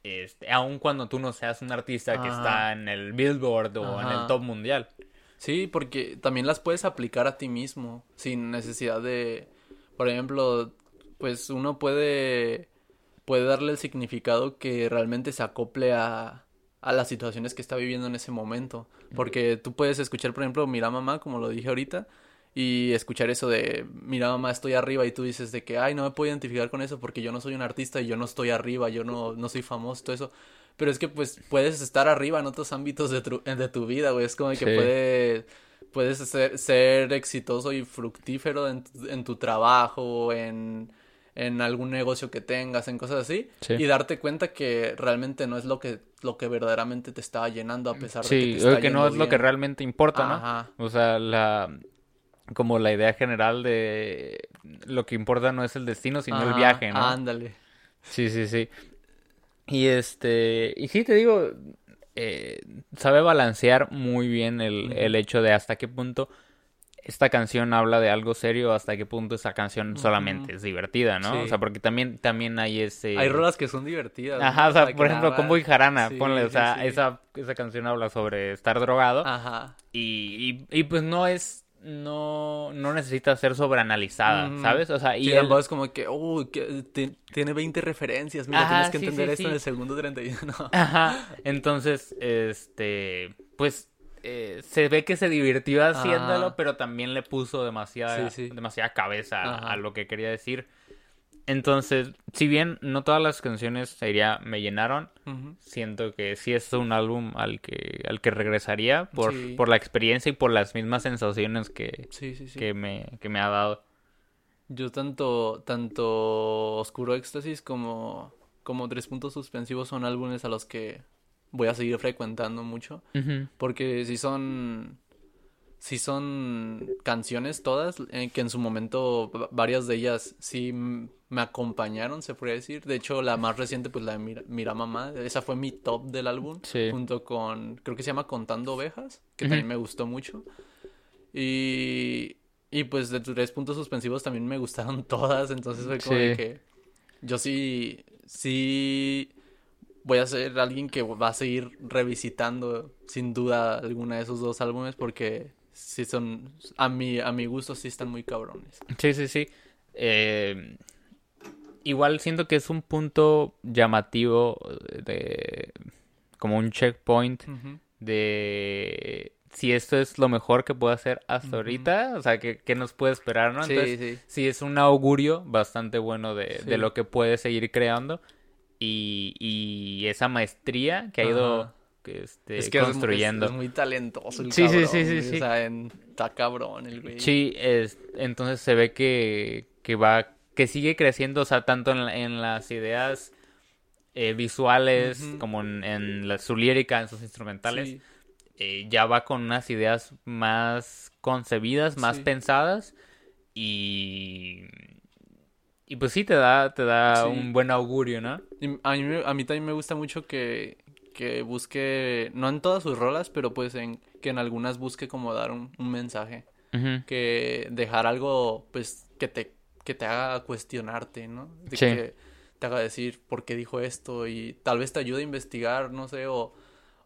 este, aun cuando tú no seas un artista que Ajá. está en el Billboard o en el top mundial. Sí, porque también las puedes aplicar a ti mismo sin necesidad de, por ejemplo, pues uno puede puede darle el significado que realmente se acople a a las situaciones que está viviendo en ese momento, porque tú puedes escuchar, por ejemplo, Mira mamá, como lo dije ahorita, y escuchar eso de Mira mamá, estoy arriba y tú dices de que, ay, no me puedo identificar con eso porque yo no soy un artista y yo no estoy arriba, yo no no soy famoso, todo eso. Pero es que pues puedes estar arriba en otros ámbitos de tu, de tu vida, güey. Es como que Sí. puedes, puedes ser, ser exitoso y fructífero en, en tu trabajo, en, en algún negocio que tengas, en cosas así. Sí. Y darte cuenta que realmente no es lo que, lo que verdaderamente te está llenando a pesar de que te está o que no es lo que realmente importa, ¿no? Ajá. O sea, la como la idea general de lo que importa no es el destino, sino el viaje, ¿no? Ándale. Sí, sí, sí. Y este, y sí, te digo, eh, sabe balancear muy bien el, el hecho de hasta qué punto esta canción habla de algo serio, hasta qué punto esta canción solamente es divertida, ¿no? Sí. O sea, porque también, también hay ese... Hay rolas que son divertidas. Ajá, ¿no? o sea, por ejemplo, Combo y Jarana, Sí, ponle, o sea, sí. esa, esa canción habla sobre estar drogado Ajá. y, y, y, pues no es, no, no necesita ser sobreanalizada. ¿sabes? O sea, y él- es como que, ti- tiene 20 referencias, mira, Ajá, tienes que entender esto en el segundo 31. Ajá, <laughs> entonces, este, pues eh, se ve que se divirtió haciéndolo, Ajá. pero también le puso demasiada, Sí, sí. demasiada cabeza a, lo que quería decir. Entonces, si bien no todas las canciones sería, me llenaron, siento que sí es un álbum al que, al que regresaría por, Sí. por la experiencia y por las mismas sensaciones que, que me, que me ha dado. Yo tanto, tanto Oscuro Éxtasis como, como Tres Puntos Suspensivos son álbumes a los que voy a seguir frecuentando mucho. Porque si son. Si son canciones todas, eh, que en su momento va- varias de ellas sí me acompañaron, se podría decir. De hecho, la más reciente, pues la de Mira, Mira Mamá, esa fue mi top del álbum. Sí. Junto con, creo que se llama Contando Ovejas, que también me gustó mucho. Y, y pues de tres puntos suspensivos también me gustaron <laughs> todas, entonces fue como de que yo sí, sí voy a ser alguien que va a seguir revisitando sin duda alguna de esos dos álbumes porque sí son, a mi, a mi gusto sí están muy cabrones. Sí, sí, sí. Eh, igual siento que es un punto llamativo de como un checkpoint de si esto es lo mejor que puedo hacer hasta ahorita, o sea, que, que nos puede esperar, ¿no? Sí, sí. sí es un augurio bastante bueno de, Sí. de lo que puede seguir creando y, y esa maestría que ha ido Ajá. este, Es que es- construyendo. Es, muy talentoso el Sí, sí, cabrón, sí, sí. O sea, en- está cabrón el güey. Sí, es, entonces se ve que, que va, que sigue creciendo, o sea, tanto en, en las ideas eh, visuales como en, en la- su lírica, en sus instrumentales. Sí. eh, ya va con unas ideas más concebidas, más Sí. pensadas y y pues sí te da te da Sí. un buen augurio, ¿no? Y a mí, a mí también me gusta mucho que, que busque, no en todas sus rolas, pero pues en que en algunas busque como dar un, un mensaje, que dejar algo pues que te, que te haga cuestionarte, ¿no? De Sí. que te haga decir por qué dijo esto y tal vez te ayude a investigar, no sé, o,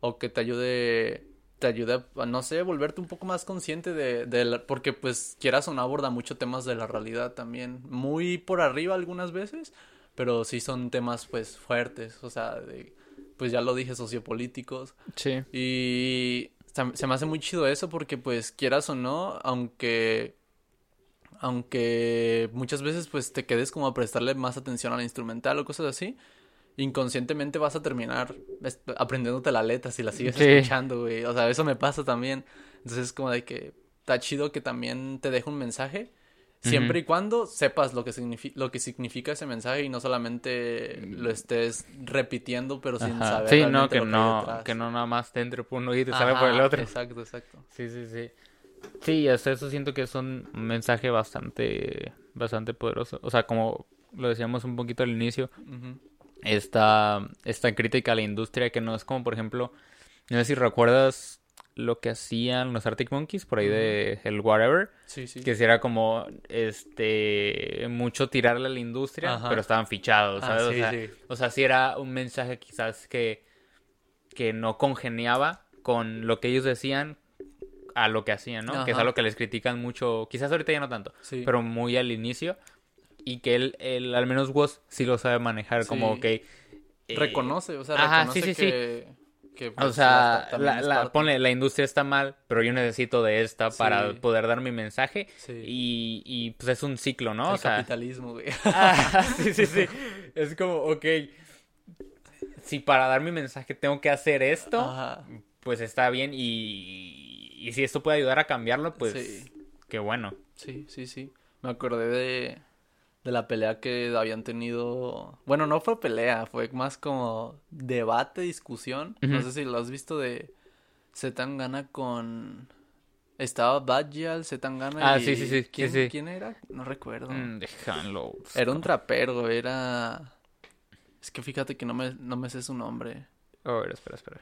o que te ayude, te ayude a, no sé, volverte un poco más consciente de, de la- porque pues quieras o no aborda mucho temas de la realidad también, muy por arriba algunas veces, pero sí son temas pues fuertes, o sea, de, pues ya lo dije, sociopolíticos, Sí. y se se me hace muy chido eso porque pues quieras o no, aunque aunque muchas veces pues te quedes como a prestarle más atención a la instrumental o cosas así, inconscientemente vas a terminar aprendiéndote la letra si la sigues Sí. escuchando, güey. O sea, eso me pasa también. Entonces es como de que está chido que también te deje un mensaje. Siempre y cuando sepas lo que, signifi- lo que significa ese mensaje y no solamente lo estés repitiendo, pero sin Ajá. saber Sí, no, que lo que hay no, que no nada más te entre por un oído y salga por el otro. Exacto, exacto. Sí, sí, sí. Sí, hasta eso siento que es un mensaje bastante, bastante poderoso. O sea, como lo decíamos un poquito al inicio, Ujú. Esta, esta crítica a la industria que no es como, por ejemplo, no sé si recuerdas lo que hacían los Arctic Monkeys por ahí de el Whatever, Sí, sí. que si era como, este, mucho tirarle a la industria, Ajá. pero estaban fichados, Ah, o, sea, o sea, sí era un mensaje quizás que, que no congeniaba con lo que ellos decían a lo que hacían, ¿no? Que es algo que les critican mucho, quizás ahorita ya no tanto, pero muy al inicio. Y que él, él al menos Woz sí lo sabe manejar, como que... eh, reconoce, o sea, ajá, reconoce sí, sí, sí. que, que, O pues, sea, la, es la- industria está mal, pero yo necesito de esta para poder dar mi mensaje. Sí. Y, y pues es un ciclo, ¿no? el o sea, capitalismo, güey. <laughs> Ah, sí, sí, sí. Es como, ok, si para dar mi mensaje tengo que hacer esto, Ajá. pues está bien. Y, y si esto puede ayudar a cambiarlo, pues Sí. qué bueno. Sí, sí, sí. Me acordé de, de la pelea que habían tenido. Bueno, no fue pelea, fue más como debate, discusión. No sé si lo has visto de Zetangana con. Estaba Bajal, Zetangana Ah, y... sí, sí, sí, ¿Quién, sí, sí. quién era? No recuerdo. Mm, déjalo. Era un trapero, era... Es que fíjate que no me, no me sé su nombre. A ver, espera, espera.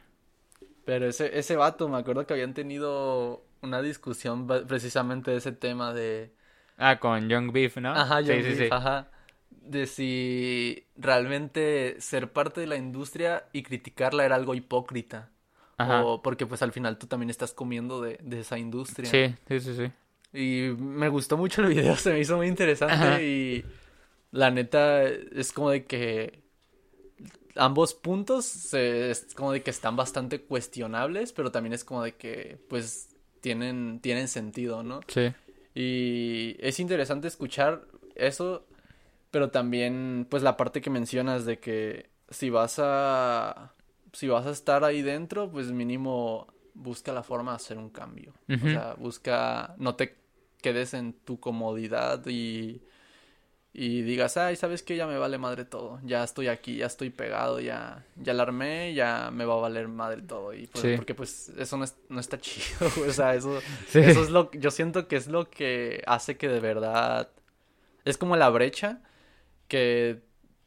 Pero ese, ese vato, me acuerdo que habían tenido una discusión precisamente de ese tema de... Ah, con Young Beef, ¿no? Ajá, sí, Young sí, Beef, sí. ajá. De si realmente ser parte de la industria y criticarla era algo hipócrita. Ajá. O porque pues al final tú también estás comiendo de, de esa industria. Sí, sí, sí, sí. Y me gustó mucho el video, <laughs> se me hizo muy interesante Ajá. y la neta es como de que ambos puntos se- es como de que están bastante cuestionables, pero también es como de que pues tienen, tienen sentido, ¿no? Sí. Y es interesante escuchar eso, pero también pues la parte que mencionas de que si vas a si vas a estar ahí dentro, pues mínimo busca la forma de hacer un cambio. O sea, busca no te quedes en tu comodidad y y digas, "Ay, ¿sabes qué? Ya me vale madre todo. Ya estoy aquí, ya estoy pegado, ya ya la armé, ya me va a valer madre todo." Y pues, Sí. porque pues eso no, es- no está <laughs> chido, o sea, eso Sí. eso es lo yo siento que es lo que hace que de verdad es como la brecha que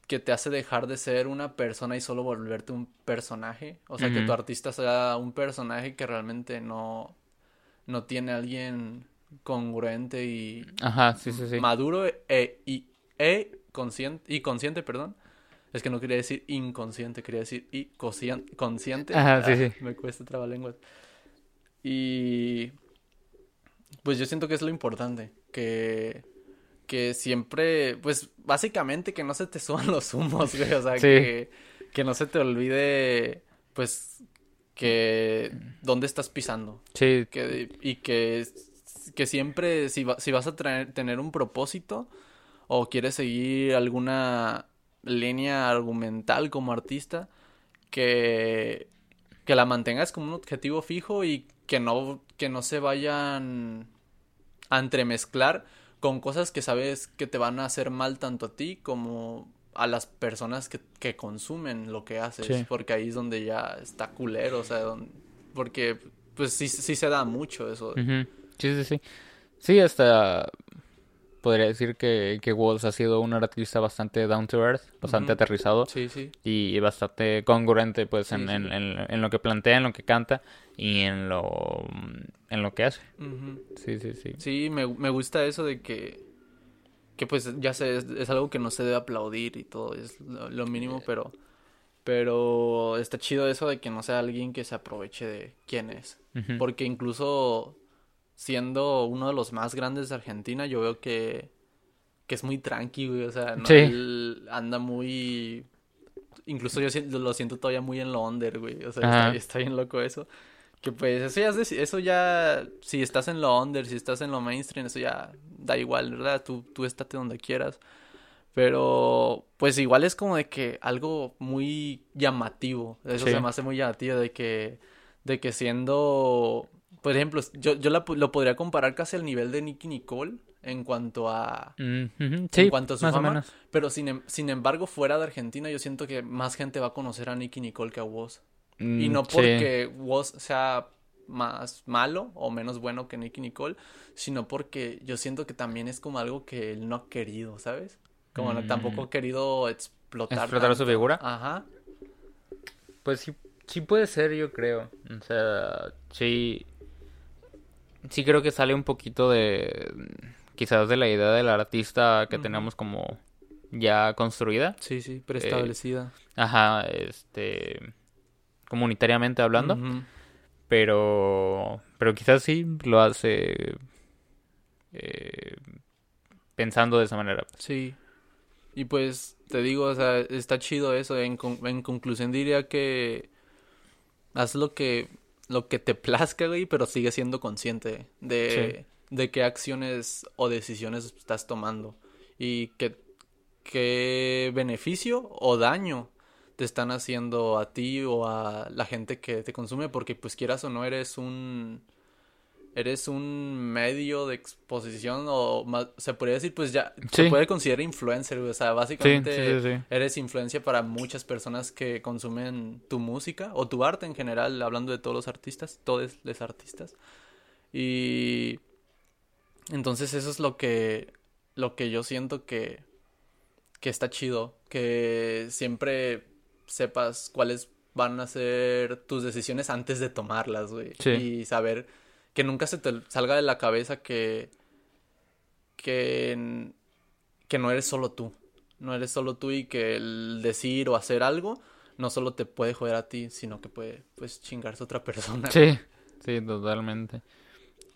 que te hace dejar de ser una persona y solo volverte un personaje, o sea, que tu artista sea un personaje que realmente no no tiene alguien congruente y Ajá, sí, sí, sí. maduro e, y e consciente y consciente, perdón. Es que no quería decir inconsciente, quería decir y conscien- consciente. Ajá, sí, Ah, sí. Me cuesta trabalenguas. Y pues yo siento que es lo importante, que que siempre, pues básicamente que no se te suban los humos, güey, o sea, Sí. que que no se te olvide pues que dónde estás pisando Sí, que, y que, que siempre, si, va- si vas a traer- tener un propósito o quieres seguir alguna línea argumental como artista, que, que la mantengas como un objetivo fijo y que no, que no se vayan a entremezclar con cosas que sabes que te van a hacer mal tanto a ti como a las personas que, que consumen lo que haces, Sí. porque ahí es donde ya está culero, o sea, don- porque pues sí, sí se da mucho eso. sí, sí, sí. Sí, hasta podría decir que, que Walls ha sido un artista bastante down to earth, bastante aterrizado Sí, sí. y bastante congruente pues Sí, en, en, en- en lo que plantea, en lo que canta y en lo, en lo que hace. Sí, sí, sí. Sí, me, me gusta eso de que, que pues ya sé, es, es algo que no se debe aplaudir y todo, es lo, lo mínimo, pero, pero está chido eso de que no sea alguien que se aproveche de quién es. Porque incluso siendo uno de los más grandes de Argentina, yo veo que, que es muy tranqui, güey, o sea, no, Sí. él anda muy... Incluso yo lo siento todavía muy en lo under, güey, o sea, está, está bien loco eso. Que pues eso ya, es eso ya, si estás en lo under, si estás en lo mainstream, eso ya da igual, ¿verdad? Tú, tú estate donde quieras. Pero, pues igual es como de que algo muy llamativo. Eso Sí. se me hace muy llamativo de que, de que siendo, por ejemplo, yo, yo la- lo podría comparar casi al nivel de Nicky Nicole en cuanto a, Mm. Sí, cuanto a su más fama. o menos. pero sin, em- sin embargo, fuera de Argentina, yo siento que más gente va a conocer a Nicky Nicole que a Woz. Y Mm, no sí. porque Woz sea más malo o menos bueno que Nicky Nicole, sino porque yo siento que también es como algo que él no ha querido, ¿sabes? Como no- Mm. tampoco ha querido explotar. ¿Explotar su figura? Ajá. Pues sí, sí puede ser, yo creo. O sea, sí. Sí creo que sale un poquito de. Quizás de la idea del artista que tenemos como ya construida. Sí, sí, preestablecida. Ajá, este. Comunitariamente hablando. Pero. Pero quizás sí lo hace. eh, pensando de esa manera. Sí. Y pues te digo, o sea, está chido eso. En, con- en conclusión diría que haz lo que lo que te plazca, güey, pero sigue siendo consciente de, de qué acciones o decisiones estás tomando y qué, qué beneficio o daño te están haciendo a ti o a la gente que te consume, porque pues quieras o no eres un eres un medio de exposición o más, se podría decir pues ya se puede considerar influencer, o sea, básicamente sí, sí, sí. eres influencia para muchas personas que consumen tu música o tu arte en general, hablando de todos los artistas, todos los artistas. Y entonces eso es lo que lo que yo siento que que está chido, que siempre sepas cuáles van a ser tus decisiones antes de tomarlas, güey. Sí. Y saber que nunca se te salga de la cabeza que que que no eres solo tú. No eres solo tú y que el decir o hacer algo no solo te puede joder a ti, sino que puede pues chingarse a otra persona. Sí, sí, totalmente.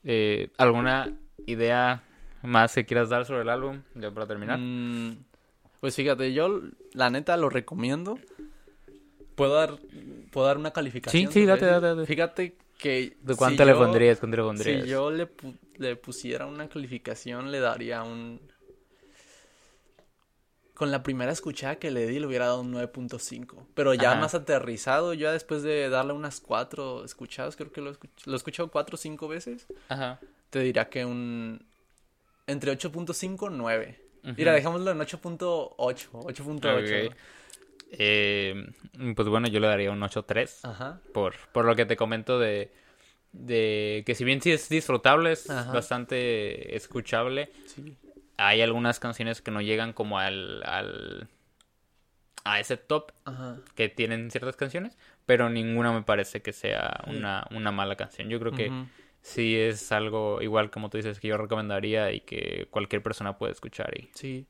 Eh, ¿Alguna idea más que quieras dar sobre el álbum? Ya para terminar. Mm, pues fíjate, yo la neta lo recomiendo. ¿Puedo dar, ¿puedo dar una calificación? Sí, sí, date, date. Fíjate que... ¿De si cuánto le yo- pondrías? ¿Cuánto le pondrías? Si yo le, pu- le pusiera una calificación, le daría un... Con la primera escuchada que le di, le hubiera dado un 9.5. Pero ya Ajá. más aterrizado, ya después de darle unas cuatro escuchadas, creo que lo, escuch- lo he escuchado cuatro o cinco veces, Ajá. te diría que un... Entre 8.5 y 9. Ujú. Mira, dejémoslo en 8.8. 8.8. Ok. Eh, pues bueno, yo le daría un 8.3. Ajá. por, por lo que te comento de, de que si bien sí es disfrutable, es Ajá. bastante escuchable, Sí. hay algunas canciones que no llegan como al, al a ese top Ajá. que tienen ciertas canciones, pero ninguna me parece que sea una, una mala canción. Yo creo que sí es algo igual como tú dices que yo recomendaría y que cualquier persona puede escuchar y, Sí.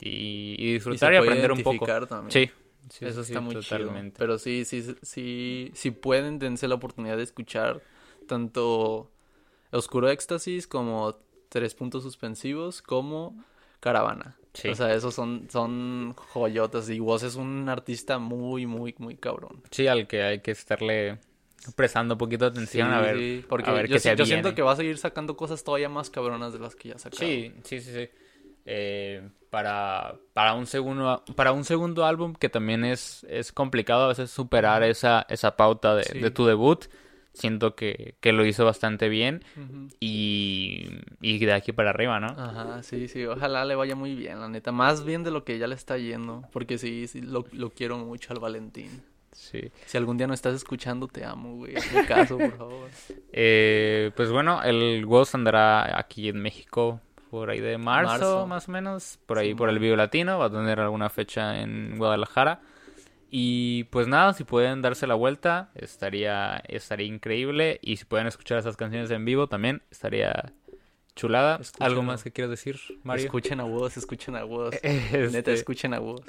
y, disfrutar y, aprender un poco. también. Sí, sí, Eso sí, está muy totalmente. chido. Pero sí, sí, sí, si pueden, dense la oportunidad de escuchar tanto Oscuro Éxtasis como Tres Puntos Suspensivos como Caravana. Sí. O sea, esos son, son joyotas. Y vos es un artista muy, muy, muy cabrón. Sí, al que hay que estarle prestando un poquito de atención a ver, porque a ver yo, qué se yo siento que va a seguir sacando cosas todavía más cabronas de las que ya sacó. Sí, sí, sí, sí. Eh, para, para un segundo para un segundo álbum que también es, es complicado a veces superar esa, esa pauta de, Sí. de tu debut. Siento que, que lo hizo bastante bien y, y de aquí para arriba, ¿no? Ajá, sí, sí, ojalá le vaya muy bien, la neta. Más bien de lo que ya le está yendo. Porque sí, sí, lo, lo quiero mucho al Valentín. Sí. Si algún día no estás escuchando, te amo, güey. Hazme caso, por favor. <laughs> Eh, pues bueno, el Ghost andará aquí en México por ahí de marzo, Marzo. más o menos, por ahí Sí, por el. Vivo Latino, va a tener alguna fecha en Guadalajara. Y pues nada, si pueden darse la vuelta, estaría, estaría increíble. Y si pueden escuchar esas canciones en vivo también, estaría chulada. ¿Algo Escúchenlo. más que quieras decir, Mario? Escuchen a vos, escuchen a vos. <laughs> Este, Neta, escuchen a vos.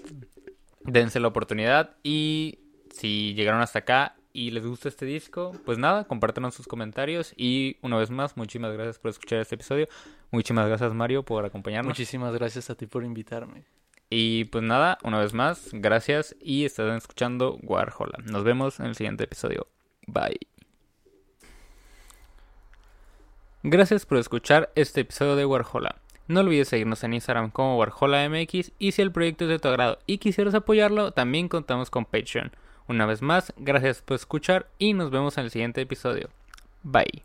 dense la oportunidad y si llegaron hasta acá y les gusta este disco, pues nada, compártanos sus comentarios y una vez más, muchísimas gracias por escuchar este episodio. Muchísimas gracias Mario por acompañarnos. Muchísimas gracias a ti por invitarme. Y pues nada, una vez más, gracias y están escuchando Warhola. Nos vemos en el siguiente episodio. Bye. Gracias por escuchar este episodio de Warhola. No olvides seguirnos en Instagram como WarholaMX y si el proyecto es de tu agrado y quisieras apoyarlo, también contamos con Patreon. Una vez más, gracias por escuchar y nos vemos en el siguiente episodio. Bye.